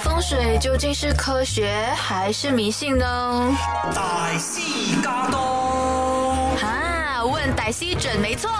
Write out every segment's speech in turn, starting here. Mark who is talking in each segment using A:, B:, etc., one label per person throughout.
A: 风水究竟是科学还是迷信呢？
B: 大西嘎东
A: 啊，问歹西准没错。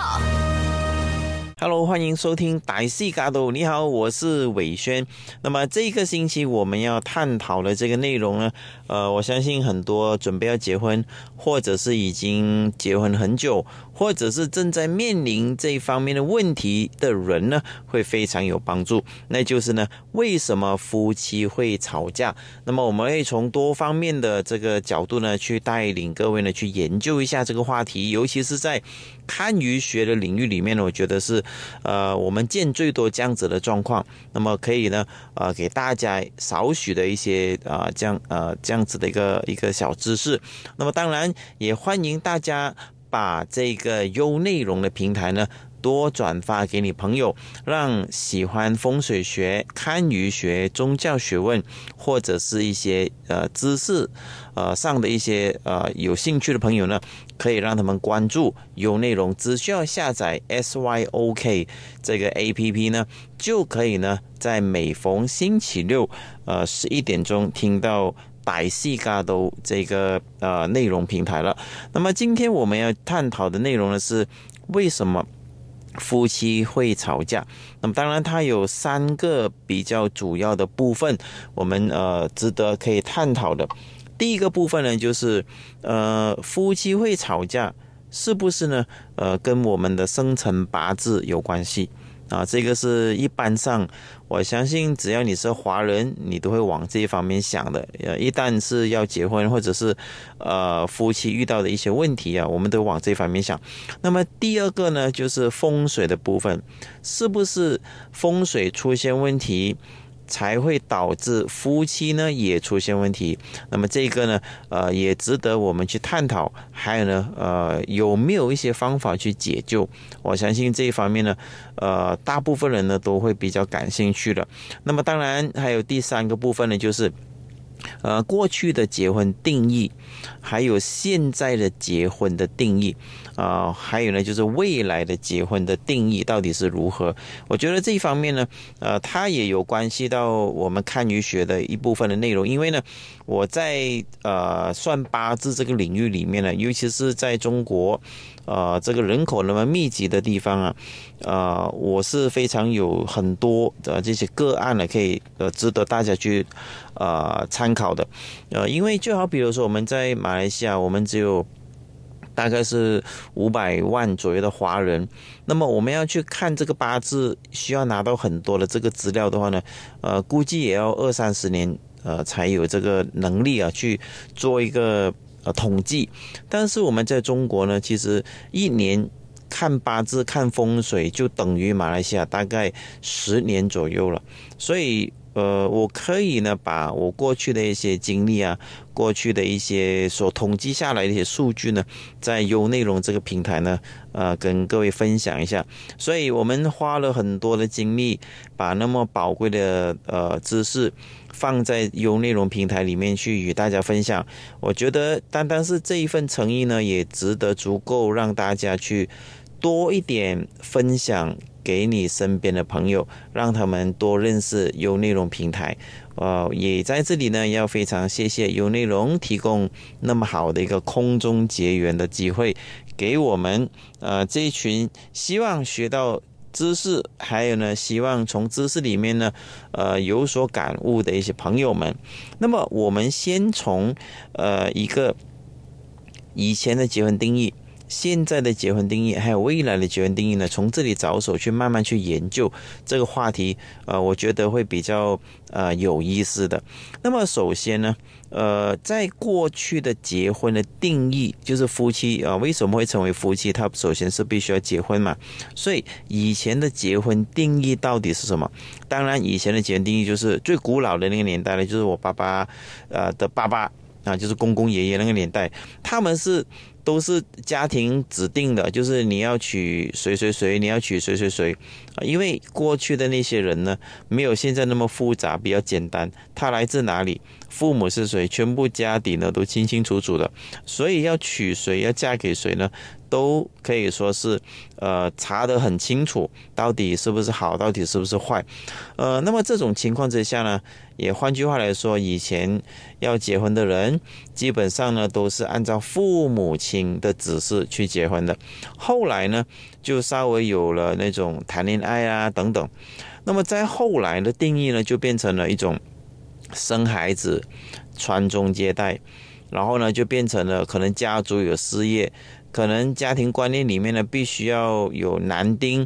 C: Hello，欢迎收听歹戏嘎斗。你好，我是伟轩。那么这个星期我们要探讨的这个内容呢，呃，我相信很多准备要结婚，或者是已经结婚很久，或者是正在面临这一方面的问题的人呢，会非常有帮助。那就是呢，为什么夫妻会吵架？那么我们会从多方面的这个角度呢，去带领各位呢去研究一下这个话题，尤其是在堪舆学的领域里面呢，我觉得是呃我们见最多这样子的状况。那么可以呢，呃，给大家少许的一些啊、这样呃这样子的一个一个小知识。那么当然也欢迎大家把这个优内容的平台呢。多转发给你朋友，让喜欢风水学、堪舆学、宗教学问或者是一些呃知识呃上的一些呃有兴趣的朋友呢，可以让他们关注有内容，只需要下载 SYOK 这个 APP 呢，就可以呢在每逢星期六呃十一点钟听到。百戏嘎都这个呃内容平台了。那么今天我们要探讨的内容呢是为什么夫妻会吵架？那么当然它有三个比较主要的部分，我们呃值得可以探讨的。第一个部分呢就是呃夫妻会吵架是不是呢？呃跟我们的生辰八字有关系。啊，这个是一般上，我相信只要你是华人，你都会往这一方面想的。呃，一旦是要结婚，或者是呃夫妻遇到的一些问题啊，我们都往这方面想。那么第二个呢，就是风水的部分，是不是风水出现问题？才会导致夫妻呢也出现问题，那么这个呢，呃，也值得我们去探讨。还有呢，呃，有没有一些方法去解救？我相信这一方面呢，呃，大部分人呢都会比较感兴趣的。那么当然还有第三个部分呢，就是。呃，过去的结婚定义，还有现在的结婚的定义，啊、还有呢，就是未来的结婚的定义到底是如何？我觉得这一方面呢，呃，它也有关系到我们堪舆学的一部分的内容。因为呢，我在呃算八字这个领域里面呢，尤其是在中国，呃，这个人口那么密集的地方啊，呃，我是非常有很多的这些个案呢，可以呃值得大家去呃参考的，呃，因为就好比如说我们在马来西亚，我们只有大概是五百万左右的华人，那么我们要去看这个八字，需要拿到很多的这个资料的话呢，呃，估计也要二三十年，呃，才有这个能力啊去做一个呃统计。但是我们在中国呢，其实一年看八字、看风水，就等于马来西亚大概十年左右了，所以。呃，我可以呢，把我过去的一些经历啊，过去的一些所统计下来的一些数据呢，在优内容这个平台呢，呃，跟各位分享一下。所以我们花了很多的精力，把那么宝贵的呃知识放在优内容平台里面去与大家分享。我觉得单单是这一份诚意呢，也值得足够让大家去多一点分享。给你身边的朋友，让他们多认识优内容平台。呃，也在这里呢，要非常谢谢优内容提供那么好的一个空中结缘的机会，给我们呃这一群希望学到知识，还有呢希望从知识里面呢呃有所感悟的一些朋友们。那么我们先从呃一个以前的结婚定义。现在的结婚定义，还有未来的结婚定义呢？从这里着手去慢慢去研究这个话题，呃，我觉得会比较呃有意思的。那么首先呢，呃，在过去的结婚的定义，就是夫妻啊、为什么会成为夫妻？他首先是必须要结婚嘛。所以以前的结婚定义到底是什么？当然，以前的结婚定义就是最古老的那个年代呢，就是我爸爸呃的爸爸啊，就是公公爷爷那个年代，他们是。都是家庭指定的，就是你要娶谁谁谁，你要娶谁谁谁，因为过去的那些人呢，没有现在那么复杂，比较简单。他来自哪里，父母是谁，全部家底呢都清清楚楚的，所以要娶谁，要嫁给谁呢？都可以说是，呃，查得很清楚，到底是不是好，到底是不是坏，呃，那么这种情况之下呢，也换句话来说，以前要结婚的人，基本上呢都是按照父母亲的指示去结婚的，后来呢就稍微有了那种谈恋爱啊等等，那么在后来的定义呢，就变成了一种生孩子、传宗接代，然后呢就变成了可能家族有事业。可能家庭观念里面呢，必须要有男丁，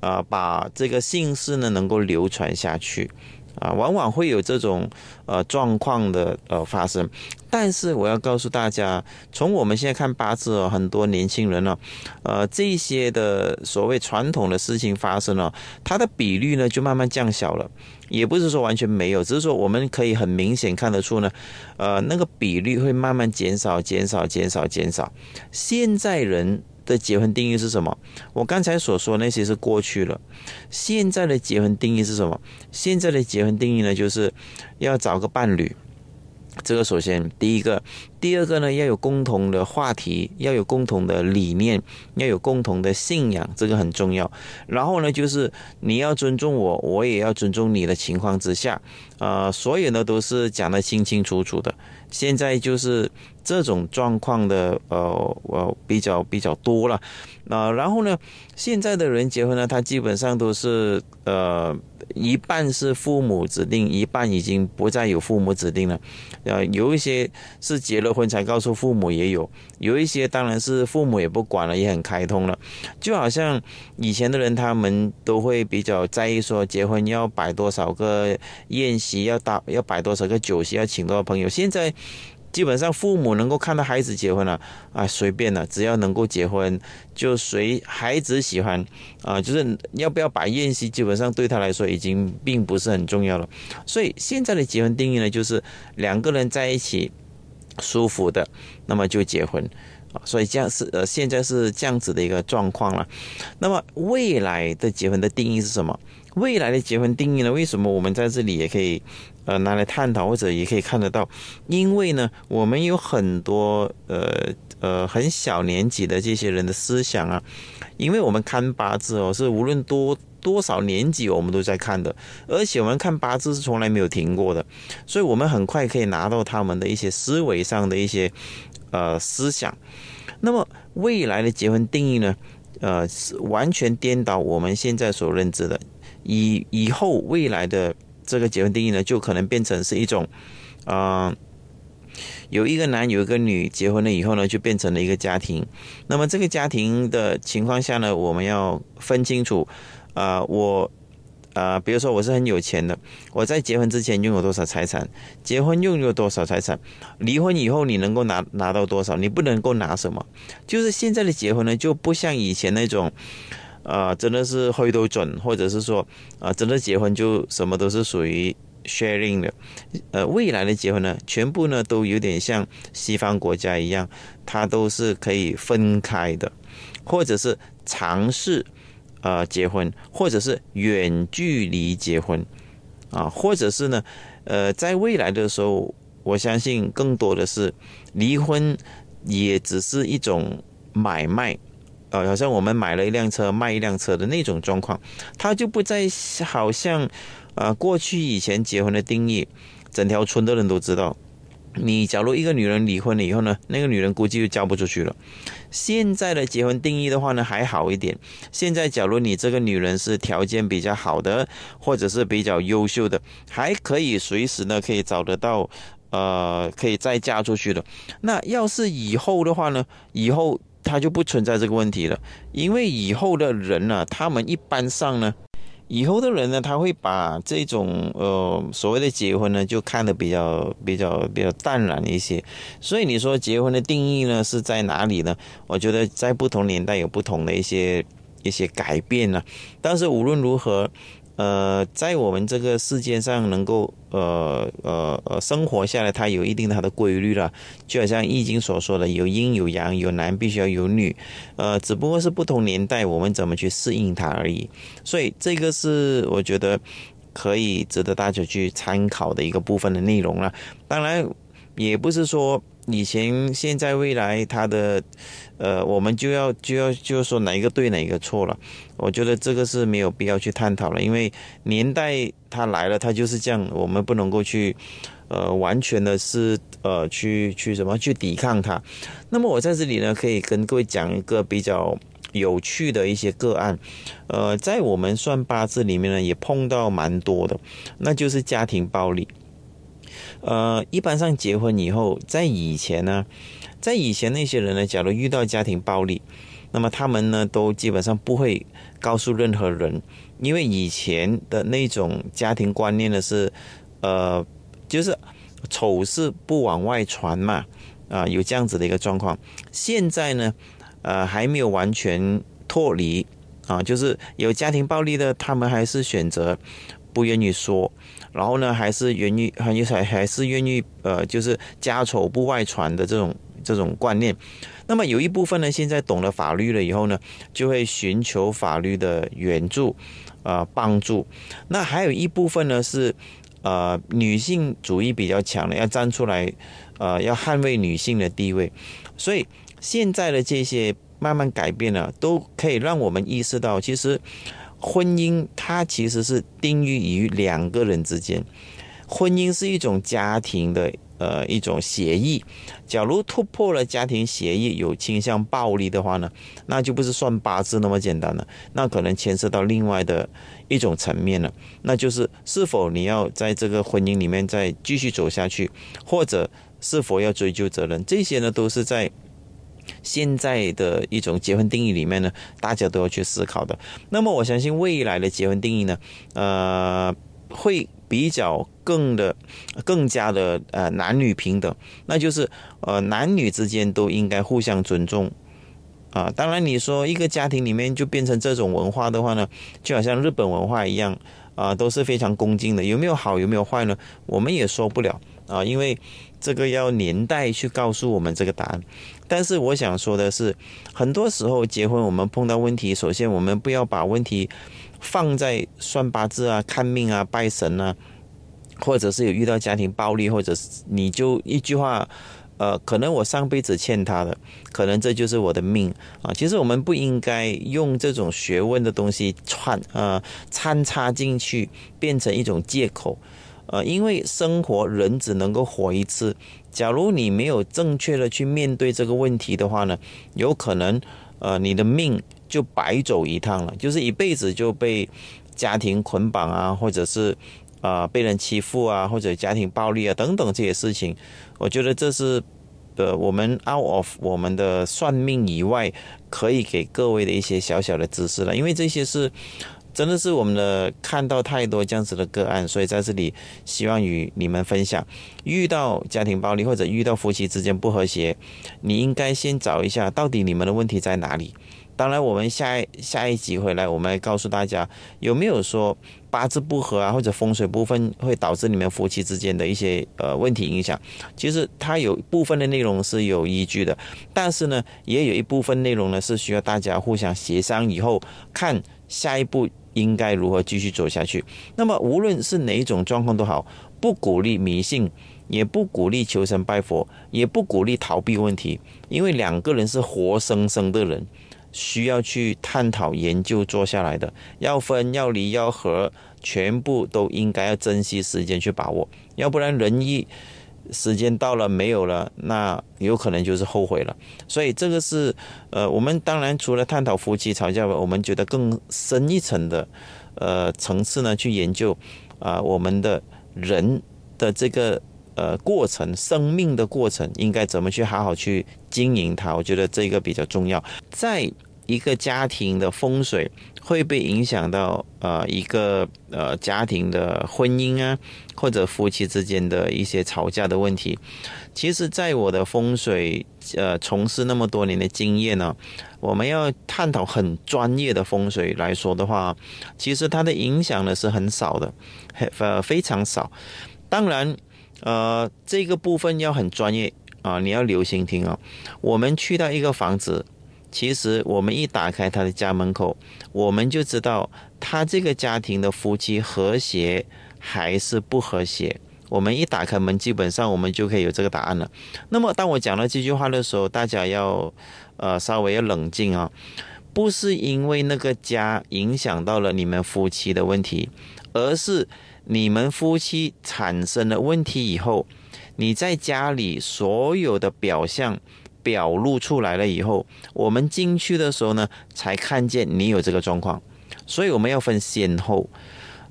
C: 啊，把这个姓氏呢能够流传下去，啊，往往会有这种呃状况的呃发生。但是我要告诉大家，从我们现在看八字哦，很多年轻人呢，呃，这些的所谓传统的事情发生了，它的比率呢就慢慢降小了。也不是说完全没有，只是说我们可以很明显看得出呢，呃，那个比率会慢慢减少、减少、减少、减少。现在人的结婚定义是什么？我刚才所说那些是过去了，现在的结婚定义是什么？现在的结婚定义呢，就是要找个伴侣。这个首先第一个，第二个呢，要有共同的话题，要有共同的理念，要有共同的信仰，这个很重要。然后呢，就是你要尊重我，我也要尊重你的情况之下，呃，所有呢都是讲得清清楚楚的。现在就是这种状况的，呃，呃，比较比较多了。那然后呢，现在的人结婚呢，他基本上都是呃。一半是父母指定，一半已经不再有父母指定了。呃，有一些是结了婚才告诉父母，也有；有一些当然是父母也不管了，也很开通了。就好像以前的人，他们都会比较在意说，结婚要摆多少个宴席，要打要摆多少个酒席，要请多少朋友。现在。基本上父母能够看到孩子结婚了啊，随便了，只要能够结婚，就随孩子喜欢啊，就是要不要摆宴席，基本上对他来说已经并不是很重要了。所以现在的结婚定义呢，就是两个人在一起舒服的，那么就结婚啊。所以这样是呃，现在是这样子的一个状况了。那么未来的结婚的定义是什么？未来的结婚定义呢？为什么我们在这里也可以？呃，拿来探讨或者也可以看得到，因为呢，我们有很多呃呃很小年纪的这些人的思想啊，因为我们看八字哦，是无论多多少年纪我们都在看的，而且我们看八字是从来没有停过的，所以我们很快可以拿到他们的一些思维上的一些呃思想。那么未来的结婚定义呢，呃，是完全颠倒我们现在所认知的，以以后未来的。这个结婚定义呢，就可能变成是一种，啊，有一个男有一个女结婚了以后呢，就变成了一个家庭。那么这个家庭的情况下呢，我们要分清楚，啊，我，啊，比如说我是很有钱的，我在结婚之前拥有多少财产，结婚拥有多少财产，离婚以后你能够拿拿到多少，你不能够拿什么。就是现在的结婚呢，就不像以前那种。啊，真的是会都准，或者是说，啊，真的结婚就什么都是属于 sharing 的。呃，未来的结婚呢，全部呢都有点像西方国家一样，它都是可以分开的，或者是尝试呃结婚，或者是远距离结婚，啊，或者是呢，呃，在未来的时候，我相信更多的是离婚，也只是一种买卖。呃，好像我们买了一辆车，卖一辆车的那种状况，它就不再好像，呃，过去以前结婚的定义，整条村的人都知道。你假如一个女人离婚了以后呢，那个女人估计就嫁不出去了。现在的结婚定义的话呢，还好一点。现在假如你这个女人是条件比较好的，或者是比较优秀的，还可以随时呢可以找得到，呃，可以再嫁出去的。那要是以后的话呢，以后。他就不存在这个问题了，因为以后的人呢，他们一般上呢，以后的人呢，他会把这种呃所谓的结婚呢，就看得比较比较比较淡然一些。所以你说结婚的定义呢是在哪里呢？我觉得在不同年代有不同的一些一些改变呢。但是无论如何，呃，在我们这个世界上能够呃呃呃生活下来，它有一定它的规律了，就好像《易经》所说的，有阴有阳，有男必须要有女，呃，只不过是不同年代我们怎么去适应它而已。所以这个是我觉得可以值得大家去参考的一个部分的内容了。当然，也不是说。以前、现在、未来，它的，呃，我们就要就要就是说哪一个对，哪一个错了？我觉得这个是没有必要去探讨了，因为年代它来了，它就是这样，我们不能够去，呃，完全的是呃去去什么去抵抗它。那么我在这里呢，可以跟各位讲一个比较有趣的一些个案，呃，在我们算八字里面呢，也碰到蛮多的，那就是家庭暴力。呃，一般上结婚以后，在以前呢，在以前那些人呢，假如遇到家庭暴力，那么他们呢都基本上不会告诉任何人，因为以前的那种家庭观念呢是，呃，就是丑事不往外传嘛，啊，有这样子的一个状况。现在呢，呃，还没有完全脱离啊，就是有家庭暴力的，他们还是选择不愿意说。然后呢，还是愿意，还还还是愿意，呃，就是家丑不外传的这种这种观念。那么有一部分呢，现在懂了法律了以后呢，就会寻求法律的援助，啊，帮助。那还有一部分呢，是呃女性主义比较强的，要站出来，呃，要捍卫女性的地位。所以现在的这些慢慢改变了，都可以让我们意识到，其实。婚姻它其实是定义于两个人之间，婚姻是一种家庭的呃一种协议。假如突破了家庭协议，有倾向暴力的话呢，那就不是算八字那么简单了，那可能牵涉到另外的一种层面了，那就是是否你要在这个婚姻里面再继续走下去，或者是否要追究责任，这些呢都是在。现在的一种结婚定义里面呢，大家都要去思考的。那么我相信未来的结婚定义呢，呃，会比较更的、更加的呃男女平等，那就是呃男女之间都应该互相尊重啊。当然，你说一个家庭里面就变成这种文化的话呢，就好像日本文化一样啊，都是非常恭敬的。有没有好，有没有坏呢？我们也说不了啊，因为这个要年代去告诉我们这个答案。但是我想说的是，很多时候结婚我们碰到问题，首先我们不要把问题放在算八字啊、看命啊、拜神啊，或者是有遇到家庭暴力，或者是你就一句话，呃，可能我上辈子欠他的，可能这就是我的命啊。其实我们不应该用这种学问的东西串呃掺插进去，变成一种借口。呃，因为生活人只能够活一次，假如你没有正确的去面对这个问题的话呢，有可能呃你的命就白走一趟了，就是一辈子就被家庭捆绑啊，或者是啊被人欺负啊，或者家庭暴力啊等等这些事情，我觉得这是呃我们 out of 我们的算命以外，可以给各位的一些小小的知识了，因为这些是。真的是我们的看到太多这样子的个案，所以在这里希望与你们分享：遇到家庭暴力或者遇到夫妻之间不和谐，你应该先找一下到底你们的问题在哪里。当然，我们下一下一集回来，我们来告诉大家有没有说八字不合啊，或者风水部分会导致你们夫妻之间的一些呃问题影响。其实它有部分的内容是有依据的，但是呢，也有一部分内容呢是需要大家互相协商以后看下一步。应该如何继续走下去？那么无论是哪种状况都好，不鼓励迷信，也不鼓励求神拜佛，也不鼓励逃避问题，因为两个人是活生生的人，需要去探讨、研究、做下来的。要分、要离、要合，全部都应该要珍惜时间去把握，要不然人一。时间到了没有了，那有可能就是后悔了。所以这个是，呃，我们当然除了探讨夫妻吵架，我们觉得更深一层的，呃，层次呢去研究，啊，我们的人的这个呃过程，生命的过程应该怎么去好好去经营它。我觉得这个比较重要。在一个家庭的风水会被影响到呃一个呃家庭的婚姻啊，或者夫妻之间的一些吵架的问题。其实，在我的风水呃从事那么多年的经验呢，我们要探讨很专业的风水来说的话，其实它的影响呢是很少的，呃非常少。当然，呃这个部分要很专业啊，你要留心听啊。我们去到一个房子。其实我们一打开他的家门口，我们就知道他这个家庭的夫妻和谐还是不和谐。我们一打开门，基本上我们就可以有这个答案了。那么，当我讲到这句话的时候，大家要呃稍微要冷静啊，不是因为那个家影响到了你们夫妻的问题，而是你们夫妻产生了问题以后，你在家里所有的表象。表露出来了以后，我们进去的时候呢，才看见你有这个状况，所以我们要分先后。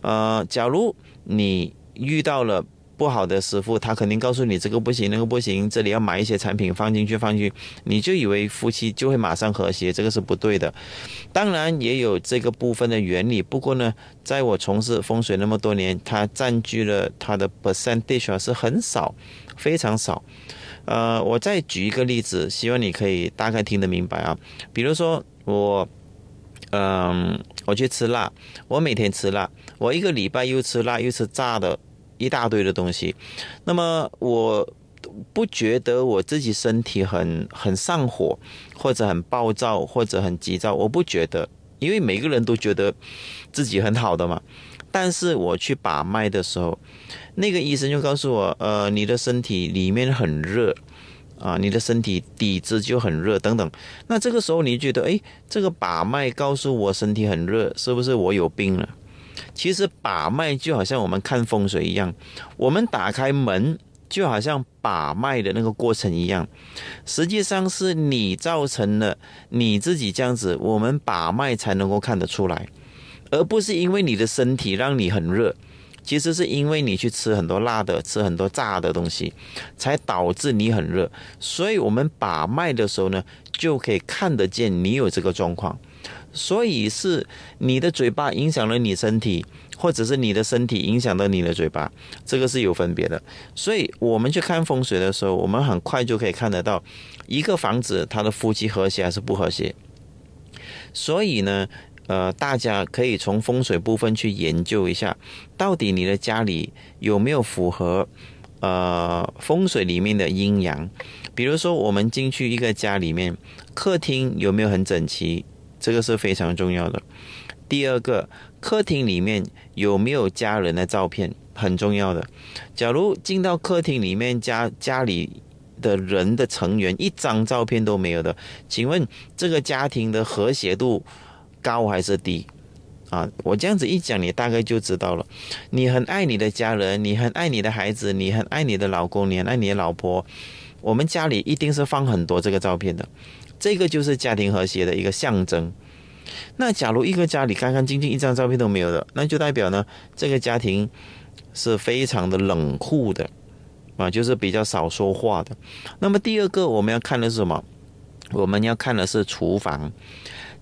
C: 呃，假如你遇到了不好的师傅，他肯定告诉你这个不行，那个不行，这里要买一些产品放进去，放进去，你就以为夫妻就会马上和谐，这个是不对的。当然也有这个部分的原理，不过呢，在我从事风水那么多年，它占据了它的 percentage 是很少，非常少。呃，我再举一个例子，希望你可以大概听得明白啊。比如说我，嗯，我去吃辣，我每天吃辣，我一个礼拜又吃辣又吃炸的一大堆的东西，那么我不觉得我自己身体很很上火，或者很暴躁，或者很急躁，我不觉得，因为每个人都觉得自己很好的嘛。但是我去把脉的时候。那个医生就告诉我，呃，你的身体里面很热，啊，你的身体底子就很热，等等。那这个时候你觉得，哎，这个把脉告诉我身体很热，是不是我有病了？其实把脉就好像我们看风水一样，我们打开门就好像把脉的那个过程一样，实际上是你造成了你自己这样子，我们把脉才能够看得出来，而不是因为你的身体让你很热。其实是因为你去吃很多辣的，吃很多炸的东西，才导致你很热。所以我们把脉的时候呢，就可以看得见你有这个状况。所以是你的嘴巴影响了你身体，或者是你的身体影响到你的嘴巴，这个是有分别的。所以我们去看风水的时候，我们很快就可以看得到一个房子它的夫妻和谐还是不和谐。所以呢。呃，大家可以从风水部分去研究一下，到底你的家里有没有符合呃风水里面的阴阳。比如说，我们进去一个家里面，客厅有没有很整齐，这个是非常重要的。第二个，客厅里面有没有家人的照片，很重要的。假如进到客厅里面，家家里的人的成员一张照片都没有的，请问这个家庭的和谐度？高还是低啊？我这样子一讲，你大概就知道了。你很爱你的家人，你很爱你的孩子，你很爱你的老公，你很爱你的老婆。我们家里一定是放很多这个照片的，这个就是家庭和谐的一个象征。那假如一个家里干干净净，一张照片都没有的，那就代表呢，这个家庭是非常的冷酷的啊，就是比较少说话的。那么第二个我们要看的是什么？我们要看的是厨房。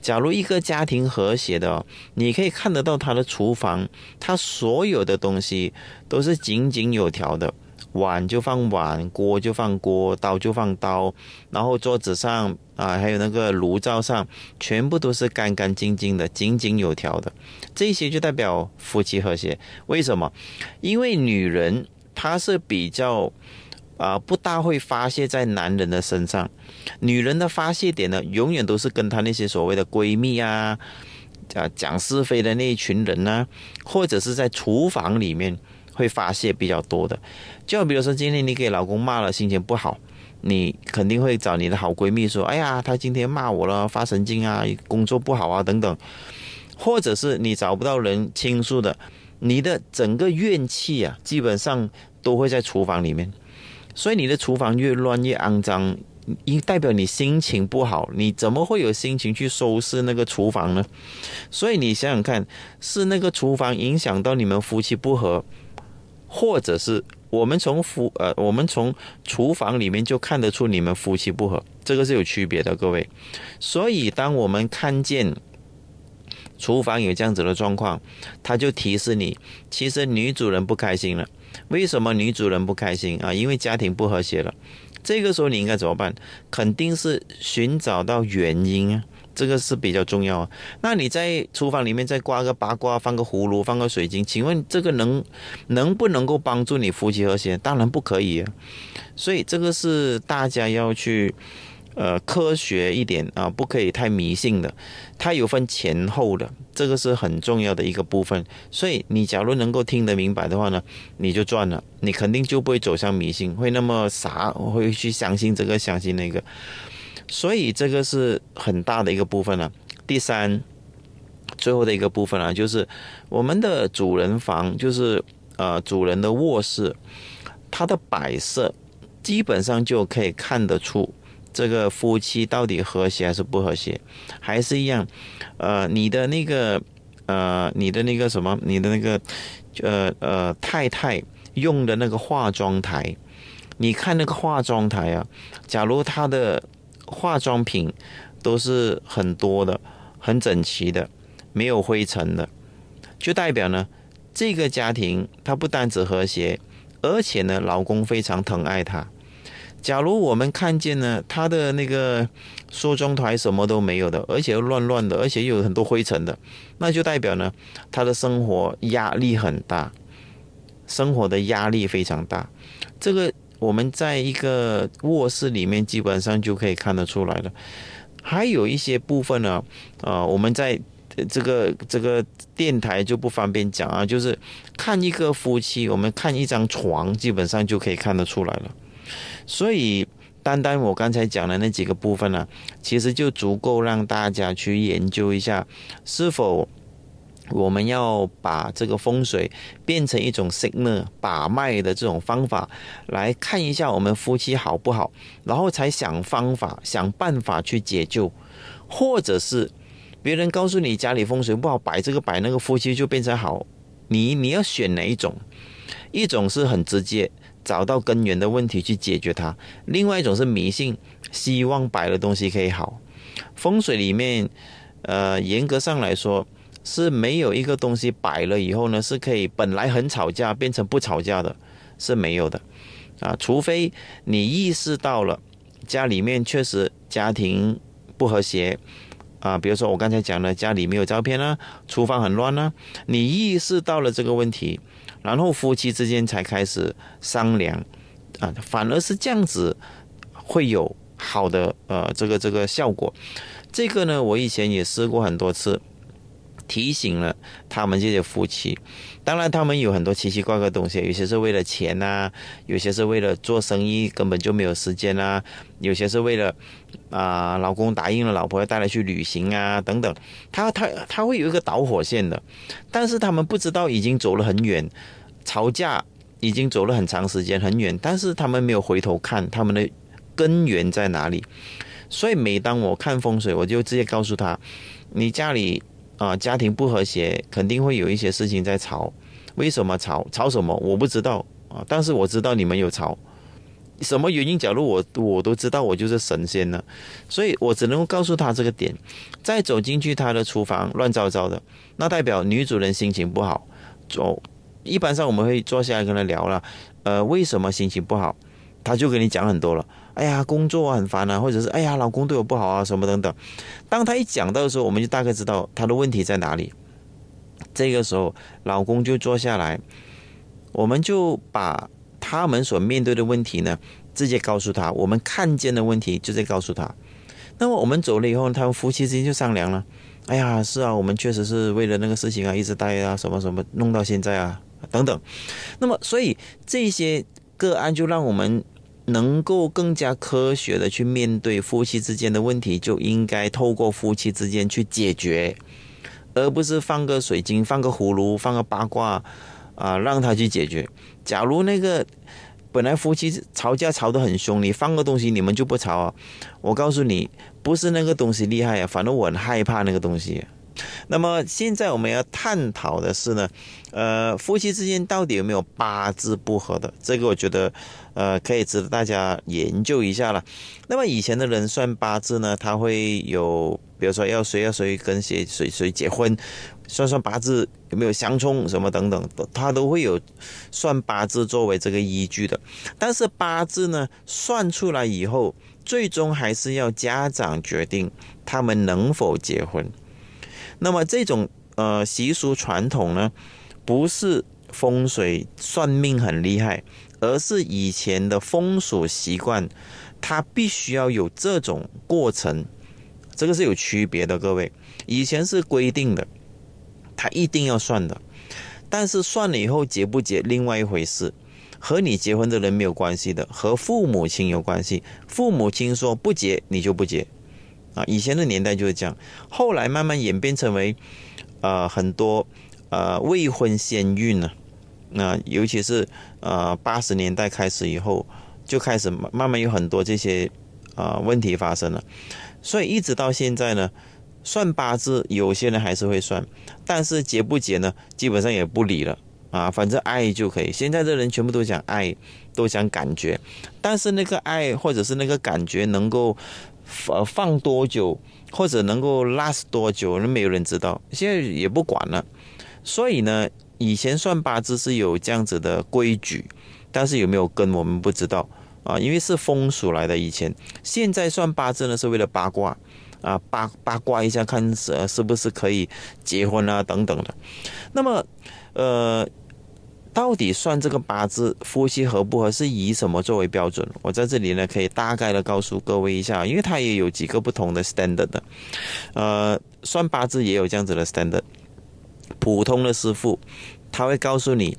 C: 假如一个家庭和谐的，你可以看得到他的厨房，他所有的东西都是井井有条的，碗就放碗，锅就放锅，刀就放刀，然后桌子上啊，还有那个炉灶上，全部都是干干净净的，井井有条的，这些就代表夫妻和谐。为什么？因为女人她是比较。啊，不大会发泄在男人的身上，女人的发泄点呢，永远都是跟她那些所谓的闺蜜啊，啊讲是非的那一群人呢，或者是在厨房里面会发泄比较多的。就比如说今天你给老公骂了，心情不好，你肯定会找你的好闺蜜说：“哎呀，他今天骂我了，发神经啊，工作不好啊，等等。”或者是你找不到人倾诉的，你的整个怨气啊，基本上都会在厨房里面。所以你的厨房越乱越肮脏，一代表你心情不好，你怎么会有心情去收拾那个厨房呢？所以你想想看，是那个厨房影响到你们夫妻不和，或者是我们从夫呃，我们从厨房里面就看得出你们夫妻不和，这个是有区别的，各位。所以，当我们看见厨房有这样子的状况，他就提示你，其实女主人不开心了。为什么女主人不开心啊？因为家庭不和谐了。这个时候你应该怎么办？肯定是寻找到原因啊，这个是比较重要啊。那你在厨房里面再挂个八卦，放个葫芦，放个水晶，请问这个能能不能够帮助你夫妻和谐？当然不可以啊。所以这个是大家要去。呃，科学一点啊，不可以太迷信的。它有分前后的，这个是很重要的一个部分。所以你假如能够听得明白的话呢，你就赚了，你肯定就不会走向迷信，会那么傻，会去相信这个相信那个。所以这个是很大的一个部分了。第三，最后的一个部分啊，就是我们的主人房，就是呃主人的卧室，它的摆设基本上就可以看得出。这个夫妻到底和谐还是不和谐？还是一样？呃，你的那个，呃，你的那个什么，你的那个，呃呃，太太用的那个化妆台，你看那个化妆台啊，假如她的化妆品都是很多的、很整齐的，没有灰尘的，就代表呢，这个家庭它不单只和谐，而且呢，老公非常疼爱她。假如我们看见呢，他的那个梳妆台什么都没有的，而且又乱乱的，而且又有很多灰尘的，那就代表呢，他的生活压力很大，生活的压力非常大。这个我们在一个卧室里面基本上就可以看得出来了。还有一些部分呢，啊，我们在这个这个电台就不方便讲啊，就是看一个夫妻，我们看一张床，基本上就可以看得出来了。所以，单单我刚才讲的那几个部分呢，其实就足够让大家去研究一下，是否我们要把这个风水变成一种 signal 把脉的这种方法，来看一下我们夫妻好不好，然后才想方法、想办法去解救，或者是别人告诉你家里风水不好，摆这个摆那个，夫妻就变成好，你你要选哪一种？一种是很直接。找到根源的问题去解决它。另外一种是迷信，希望摆的东西可以好。风水里面，呃，严格上来说是没有一个东西摆了以后呢，是可以本来很吵架变成不吵架的，是没有的。啊，除非你意识到了家里面确实家庭不和谐啊，比如说我刚才讲的家里没有照片啊，厨房很乱啊，你意识到了这个问题。然后夫妻之间才开始商量，啊，反而是这样子会有好的呃这个这个效果。这个呢，我以前也试过很多次，提醒了他们这些夫妻。当然，他们有很多奇奇怪怪的东西，有些是为了钱呐，有些是为了做生意根本就没有时间啊，有些是为了啊老公答应了老婆要带他去旅行啊等等，他他他会有一个导火线的，但是他们不知道已经走了很远，吵架已经走了很长时间很远，但是他们没有回头看他们的根源在哪里，所以每当我看风水，我就直接告诉他，你家里。啊，家庭不和谐，肯定会有一些事情在吵。为什么吵？吵什么？我不知道啊。但是我知道你们有吵，什么原因？假如我我都知道，我就是神仙了。所以我只能够告诉他这个点。再走进去他的厨房，乱糟糟的，那代表女主人心情不好。走，一般上我们会坐下来跟他聊了。呃，为什么心情不好？他就跟你讲很多了。哎呀，工作很烦啊，或者是哎呀，老公对我不好啊，什么等等。当他一讲到的时候，我们就大概知道他的问题在哪里。这个时候，老公就坐下来，我们就把他们所面对的问题呢，直接告诉他，我们看见的问题就在告诉他。那么我们走了以后，他们夫妻之间就商量了。哎呀，是啊，我们确实是为了那个事情啊，一直待啊，什么什么，弄到现在啊，等等。那么，所以这些个案就让我们。能够更加科学的去面对夫妻之间的问题，就应该透过夫妻之间去解决，而不是放个水晶、放个葫芦、放个八卦啊，让他去解决。假如那个本来夫妻吵架吵得很凶，你放个东西，你们就不吵啊？我告诉你，不是那个东西厉害啊，反正我很害怕那个东西。那么现在我们要探讨的是呢，呃，夫妻之间到底有没有八字不合的？这个我觉得，呃，可以值得大家研究一下了。那么以前的人算八字呢，他会有，比如说要谁要谁跟谁谁谁结婚，算算八字有没有相冲什么等等，他都会有算八字作为这个依据的。但是八字呢，算出来以后，最终还是要家长决定他们能否结婚。那么这种呃习俗传统呢，不是风水算命很厉害，而是以前的风俗习惯，它必须要有这种过程，这个是有区别的。各位，以前是规定的，他一定要算的，但是算了以后结不结另外一回事，和你结婚的人没有关系的，和父母亲有关系。父母亲说不结，你就不结。啊，以前的年代就是这样，后来慢慢演变成为，呃，很多呃未婚先孕呢，那尤其是呃八十年代开始以后，就开始慢慢有很多这些啊问题发生了，所以一直到现在呢，算八字有些人还是会算，但是结不结呢，基本上也不理了啊，反正爱就可以。现在的人全部都讲爱，都讲感觉，但是那个爱或者是那个感觉能够。放放多久，或者能够 last 多久，那没有人知道。现在也不管了。所以呢，以前算八字是有这样子的规矩，但是有没有跟我们不知道啊？因为是风俗来的。以前现在算八字呢，是为了八卦啊，八八卦一下，看是是不是可以结婚啊等等的。那么，呃。到底算这个八字夫妻合不合是以什么作为标准？我在这里呢可以大概的告诉各位一下，因为它也有几个不同的 standard 的。呃，算八字也有这样子的 standard。普通的师傅他会告诉你，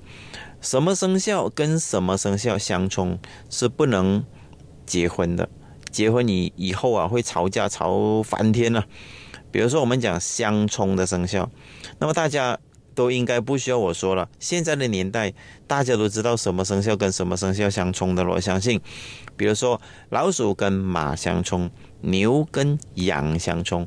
C: 什么生肖跟什么生肖相冲是不能结婚的，结婚你以后啊会吵架吵翻天了。比如说我们讲相冲的生肖，那么大家。都应该不需要我说了。现在的年代，大家都知道什么生肖跟什么生肖相冲的了。我相信，比如说老鼠跟马相冲，牛跟羊相冲，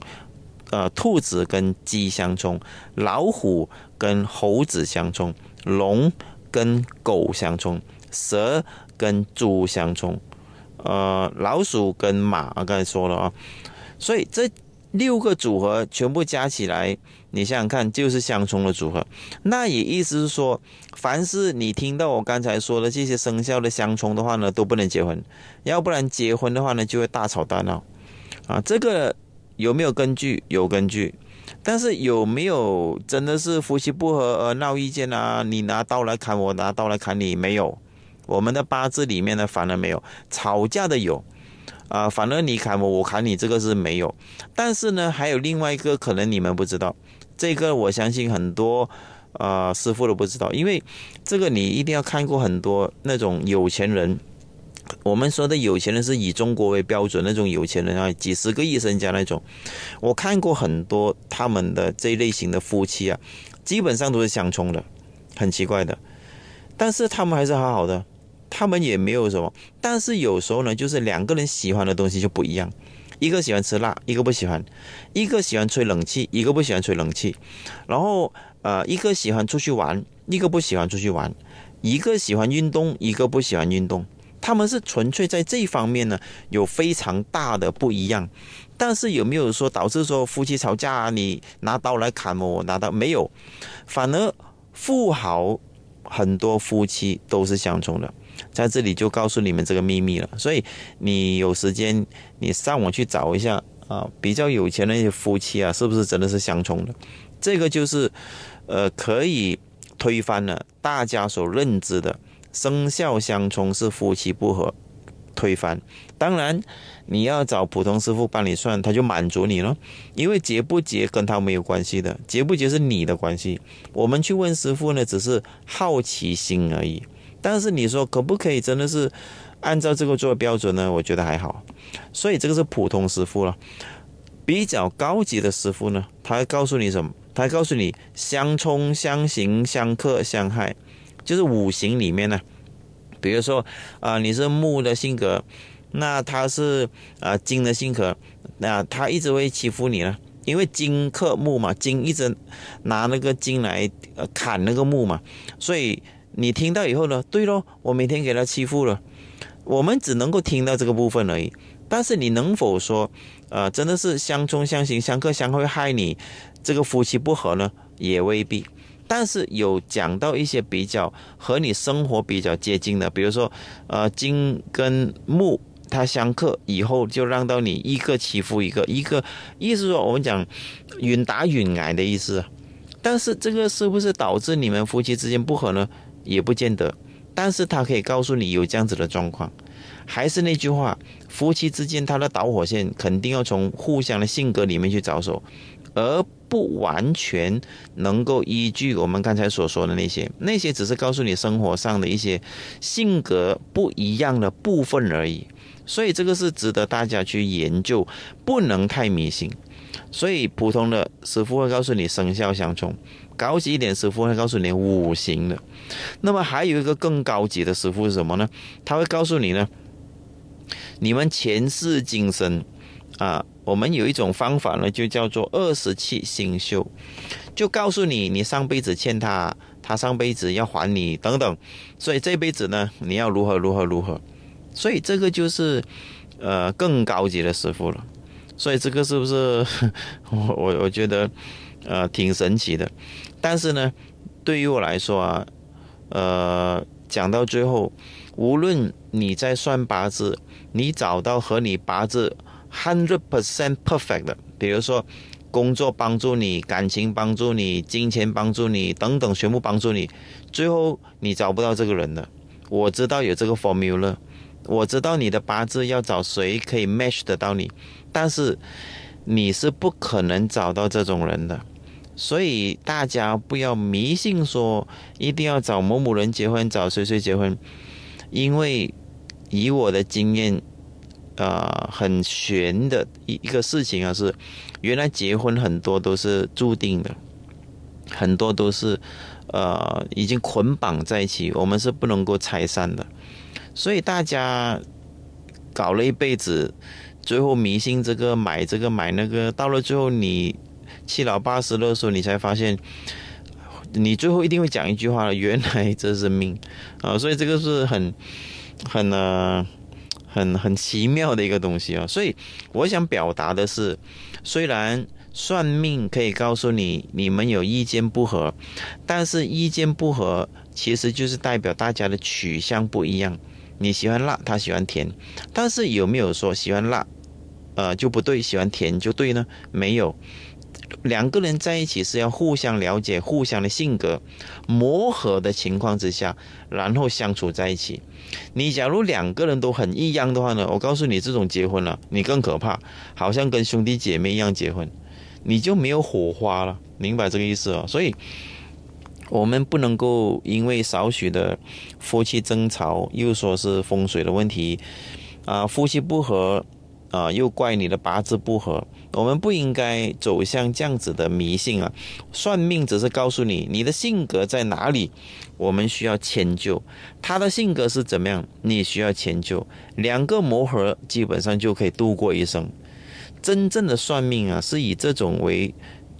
C: 呃，兔子跟鸡相冲，老虎跟猴子相冲，龙跟狗相冲，蛇跟猪相冲，呃，老鼠跟马刚才说了啊，所以这六个组合全部加起来。你想想看，就是相冲的组合，那也意思是说，凡是你听到我刚才说的这些生肖的相冲的话呢，都不能结婚，要不然结婚的话呢，就会大吵大闹，啊，这个有没有根据？有根据，但是有没有真的是夫妻不和而闹意见啊？你拿刀来砍我，拿刀来砍你，没有，我们的八字里面呢，反而没有吵架的有。啊，反而你砍我，我砍你，这个是没有。但是呢，还有另外一个可能你们不知道，这个我相信很多啊师傅都不知道，因为这个你一定要看过很多那种有钱人。我们说的有钱人是以中国为标准那种有钱人啊，几十个亿身家那种。我看过很多他们的这一类型的夫妻啊，基本上都是相冲的，很奇怪的。但是他们还是好好的。他们也没有什么，但是有时候呢，就是两个人喜欢的东西就不一样，一个喜欢吃辣，一个不喜欢；一个喜欢吹冷气，一个不喜欢吹冷气。然后呃，一个喜欢出去玩，一个不喜欢出去玩；一个喜欢运动，一个不喜欢运动。他们是纯粹在这一方面呢有非常大的不一样，但是有没有说导致说夫妻吵架，啊你拿刀来砍我，我拿刀没有？反而富豪很多夫妻都是相冲的。在这里就告诉你们这个秘密了，所以你有时间你上网去找一下啊，比较有钱的那些夫妻啊，是不是真的是相冲的？这个就是，呃，可以推翻了大家所认知的生肖相冲是夫妻不和，推翻。当然你要找普通师傅帮你算，他就满足你了，因为结不结跟他没有关系的，结不结是你的关系。我们去问师傅呢，只是好奇心而已。但是你说可不可以真的是按照这个做标准呢？我觉得还好，所以这个是普通师傅了。比较高级的师傅呢，他会告诉你什么？他告诉你相冲、相刑、相克、相害，就是五行里面呢。比如说啊，你是木的性格，那他是啊金的性格，那他一直会欺负你呢。因为金克木嘛，金一直拿那个金来呃砍那个木嘛，所以你听到以后呢，对咯，我每天给他欺负了，我们只能够听到这个部分而已。但是你能否说，呃，真的是相冲相刑、相克相会害你这个夫妻不和呢？也未必。但是有讲到一些比较和你生活比较接近的，比如说，呃，金跟木它相克以后，就让到你一个欺负一个，一个意思说我们讲允打允挨的意思。但是这个是不是导致你们夫妻之间不和呢？也不见得。但是他可以告诉你有这样子的状况。还是那句话，夫妻之间他的导火线肯定要从互相的性格里面去着手，而不完全能够依据我们刚才所说的那些，那些只是告诉你生活上的一些性格不一样的部分而已。所以这个是值得大家去研究，不能太迷信。所以普通的师傅会告诉你生肖相冲，高级一点师傅会告诉你五行的。那么还有一个更高级的师傅是什么呢？他会告诉你呢。你们前世今生，啊，我们有一种方法呢，就叫做二十七星宿，就告诉你，你上辈子欠他，他上辈子要还你等等，所以这辈子呢，你要如何如何如何，所以这个就是呃更高级的师傅了，所以这个是不是 我我我觉得呃挺神奇的，但是呢，对于我来说啊，呃，讲到最后，无论你在算八字。你找到和你八字 hundred percent perfect 的，比如说工作帮助你，感情帮助你，金钱帮助你等等，全部帮助你，最后你找不到这个人的。我知道有这个 formula，我知道你的八字要找谁可以 match 得到你，但是你是不可能找到这种人的。所以大家不要迷信说一定要找某某人结婚，找谁谁结婚，因为。以我的经验，呃，很玄的一一个事情啊，是原来结婚很多都是注定的，很多都是呃已经捆绑在一起，我们是不能够拆散的。所以大家搞了一辈子，最后迷信这个买这个买那个，到了最后你七老八十的时候，你才发现，你最后一定会讲一句话了：原来这是命啊！所以这个是很。很，很很奇妙的一个东西啊，所以我想表达的是，虽然算命可以告诉你你们有意见不合，但是意见不合其实就是代表大家的取向不一样。你喜欢辣，他喜欢甜，但是有没有说喜欢辣，呃就不对，喜欢甜就对呢？没有。两个人在一起是要互相了解、互相的性格磨合的情况之下，然后相处在一起。你假如两个人都很异样的话呢？我告诉你，这种结婚了，你更可怕，好像跟兄弟姐妹一样结婚，你就没有火花了。明白这个意思哦？所以，我们不能够因为少许的夫妻争吵，又说是风水的问题啊，夫妻不和。啊，又怪你的八字不合，我们不应该走向这样子的迷信啊！算命只是告诉你你的性格在哪里，我们需要迁就。他的性格是怎么样，你需要迁就。两个磨合，基本上就可以度过一生。真正的算命啊，是以这种为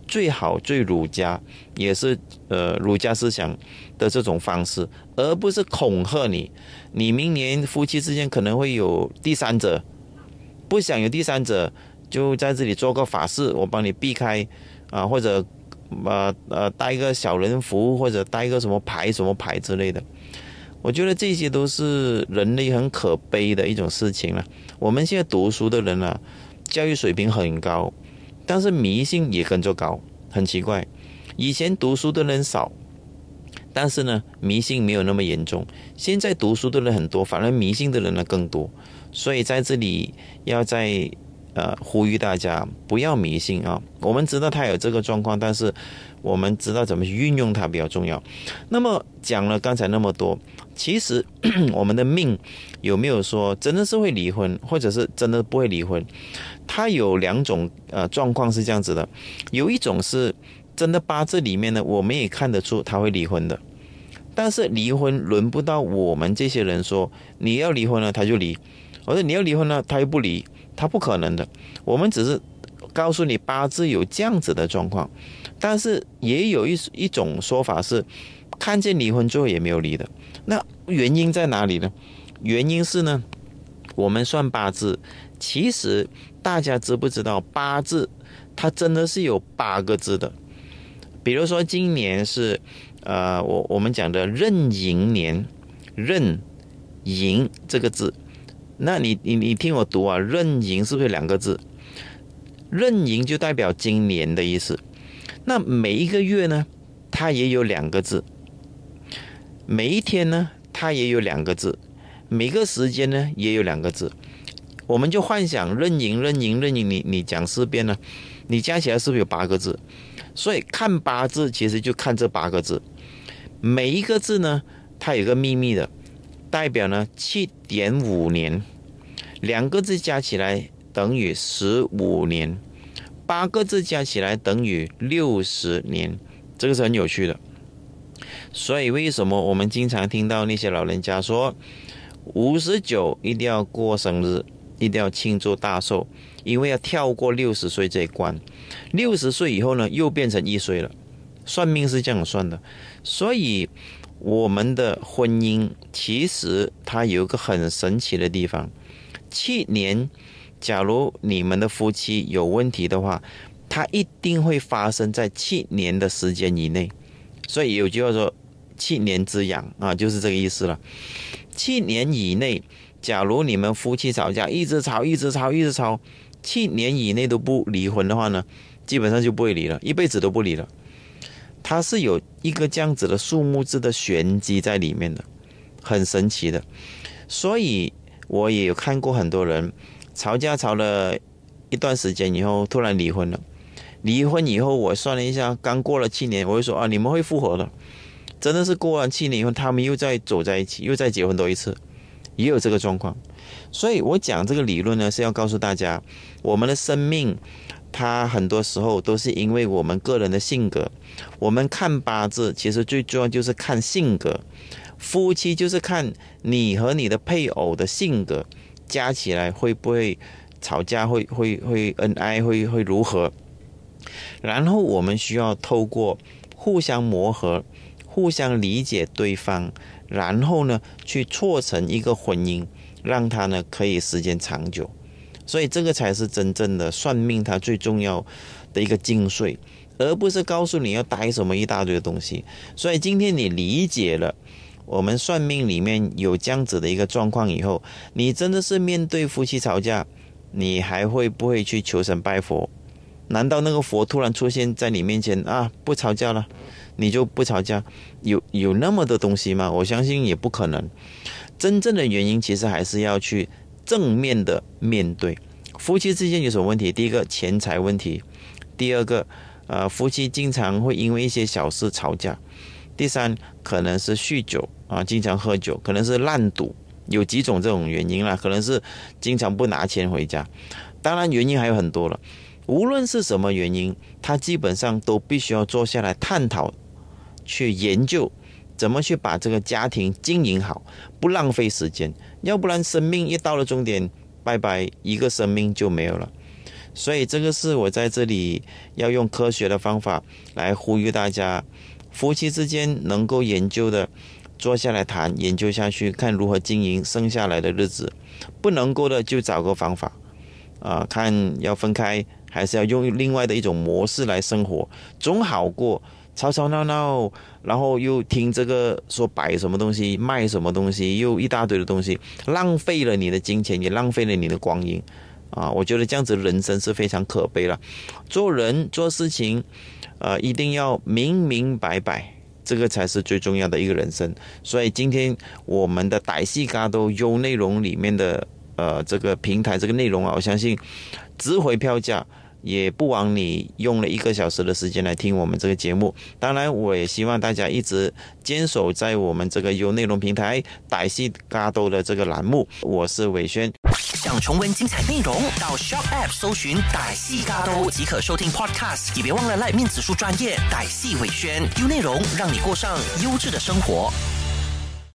C: 最好、最儒家，也是呃儒家思想的这种方式，而不是恐吓你。你明年夫妻之间可能会有第三者。不想有第三者，就在这里做个法事，我帮你避开，啊，或者，呃呃，带个小人符，或者带个什么牌、什么牌之类的。我觉得这些都是人类很可悲的一种事情了。我们现在读书的人啊，教育水平很高，但是迷信也跟着高，很奇怪。以前读书的人少，但是呢，迷信没有那么严重。现在读书的人很多，反而迷信的人呢更多。所以在这里要在呃呼吁大家不要迷信啊！我们知道他有这个状况，但是我们知道怎么去运用它比较重要。那么讲了刚才那么多，其实 我们的命有没有说真的是会离婚，或者是真的不会离婚？它有两种呃状况是这样子的，有一种是真的八字里面呢，我们也看得出他会离婚的，但是离婚轮不到我们这些人说你要离婚了他就离。我说你要离婚呢，他又不离，他不可能的。我们只是告诉你八字有这样子的状况，但是也有一一种说法是，看见离婚最后也没有离的。那原因在哪里呢？原因是呢，我们算八字，其实大家知不知道八字它真的是有八个字的？比如说今年是，呃，我我们讲的壬寅年，壬寅这个字，那你你你听我读啊，壬寅是不是两个字？壬寅就代表今年的意思。那每一个月呢，它也有两个字；每一天呢，它也有两个字；每个时间呢，也有两个字。我们就幻想壬寅、壬寅、壬寅，你你讲四遍呢，你加起来是不是有八个字？所以看八字其实就看这八个字，每一个字呢，它有个秘密的，代表呢七点五年，两个字加起来。等于十五年，八个字加起来等于六十年，这个是很有趣的。所以为什么我们经常听到那些老人家说，五十九一定要过生日，一定要庆祝大寿，因为要跳过六十岁这一关。六十岁以后呢，又变成一岁了。算命是这样算的。所以我们的婚姻其实它有一个很神奇的地方，七年。假如你们的夫妻有问题的话，它一定会发生在七年的时间以内。所以有句话说“七年之痒”啊，就是这个意思了。七年以内，假如你们夫妻吵架，一直吵，一直吵，一直吵，七年以内都不离婚的话呢，基本上就不会离了，一辈子都不离了。它是有一个这样子的数目字的玄机在里面的，很神奇的。所以我也有看过很多人。吵架吵了一段时间以后，突然离婚了。离婚以后，我算了一下，刚过了七年，我就说啊，你们会复合的。真的是过完七年以后，他们又再走在一起，又再结婚多一次，也有这个状况。所以我讲这个理论呢，是要告诉大家，我们的生命，它很多时候都是因为我们个人的性格。我们看八字，其实最重要就是看性格。夫妻就是看你和你的配偶的性格。加起来会不会吵架？会会会恩爱？会会如何？然后我们需要透过互相磨合、互相理解对方，然后呢去促成一个婚姻，让它呢可以时间长久。所以这个才是真正的算命，它最重要的一个精髓，而不是告诉你要带什么一大堆的东西。所以今天你理解了。我们算命里面有这样子的一个状况，以后你真的是面对夫妻吵架，你还会不会去求神拜佛？难道那个佛突然出现在你面前啊？不吵架了，你就不吵架？有有那么多东西吗？我相信也不可能。真正的原因其实还是要去正面的面对。夫妻之间有什么问题？第一个钱财问题，第二个呃夫妻经常会因为一些小事吵架。第三，可能是酗酒啊，经常喝酒，可能是烂赌，有几种这种原因啦。可能是经常不拿钱回家，当然原因还有很多了。无论是什么原因，他基本上都必须要坐下来探讨，去研究怎么去把这个家庭经营好，不浪费时间。要不然生命一到了终点，拜拜，一个生命就没有了。所以这个是我在这里要用科学的方法来呼吁大家。夫妻之间能够研究的，坐下来谈，研究下去，看如何经营剩下来的日子。不能够的就找个方法，啊，看要分开，还是要用另外的一种模式来生活，总好过吵吵闹闹，然后又听这个说摆什么东西，卖什么东西，又一大堆的东西，浪费了你的金钱，也浪费了你的光阴。啊，我觉得这样子人生是非常可悲了。做人做事情。呃，一定要明明白白，这个才是最重要的一个人生。所以今天我们的歹戏嘎都优内容里面的呃这个平台这个内容啊，我相信值回票价。也不枉你用了一个小时的时间来听我们这个节目。当然，我也希望大家一直坚守在我们这个有内容平台“歹戏嘎多”的这个栏目。我是伟轩。
B: 想重温精彩内容，到 Shop App 搜寻“歹戏嘎多”即可收听 Podcast。也别忘了赖面子书专业“歹戏伟轩”，有内容让你过上优质的生活。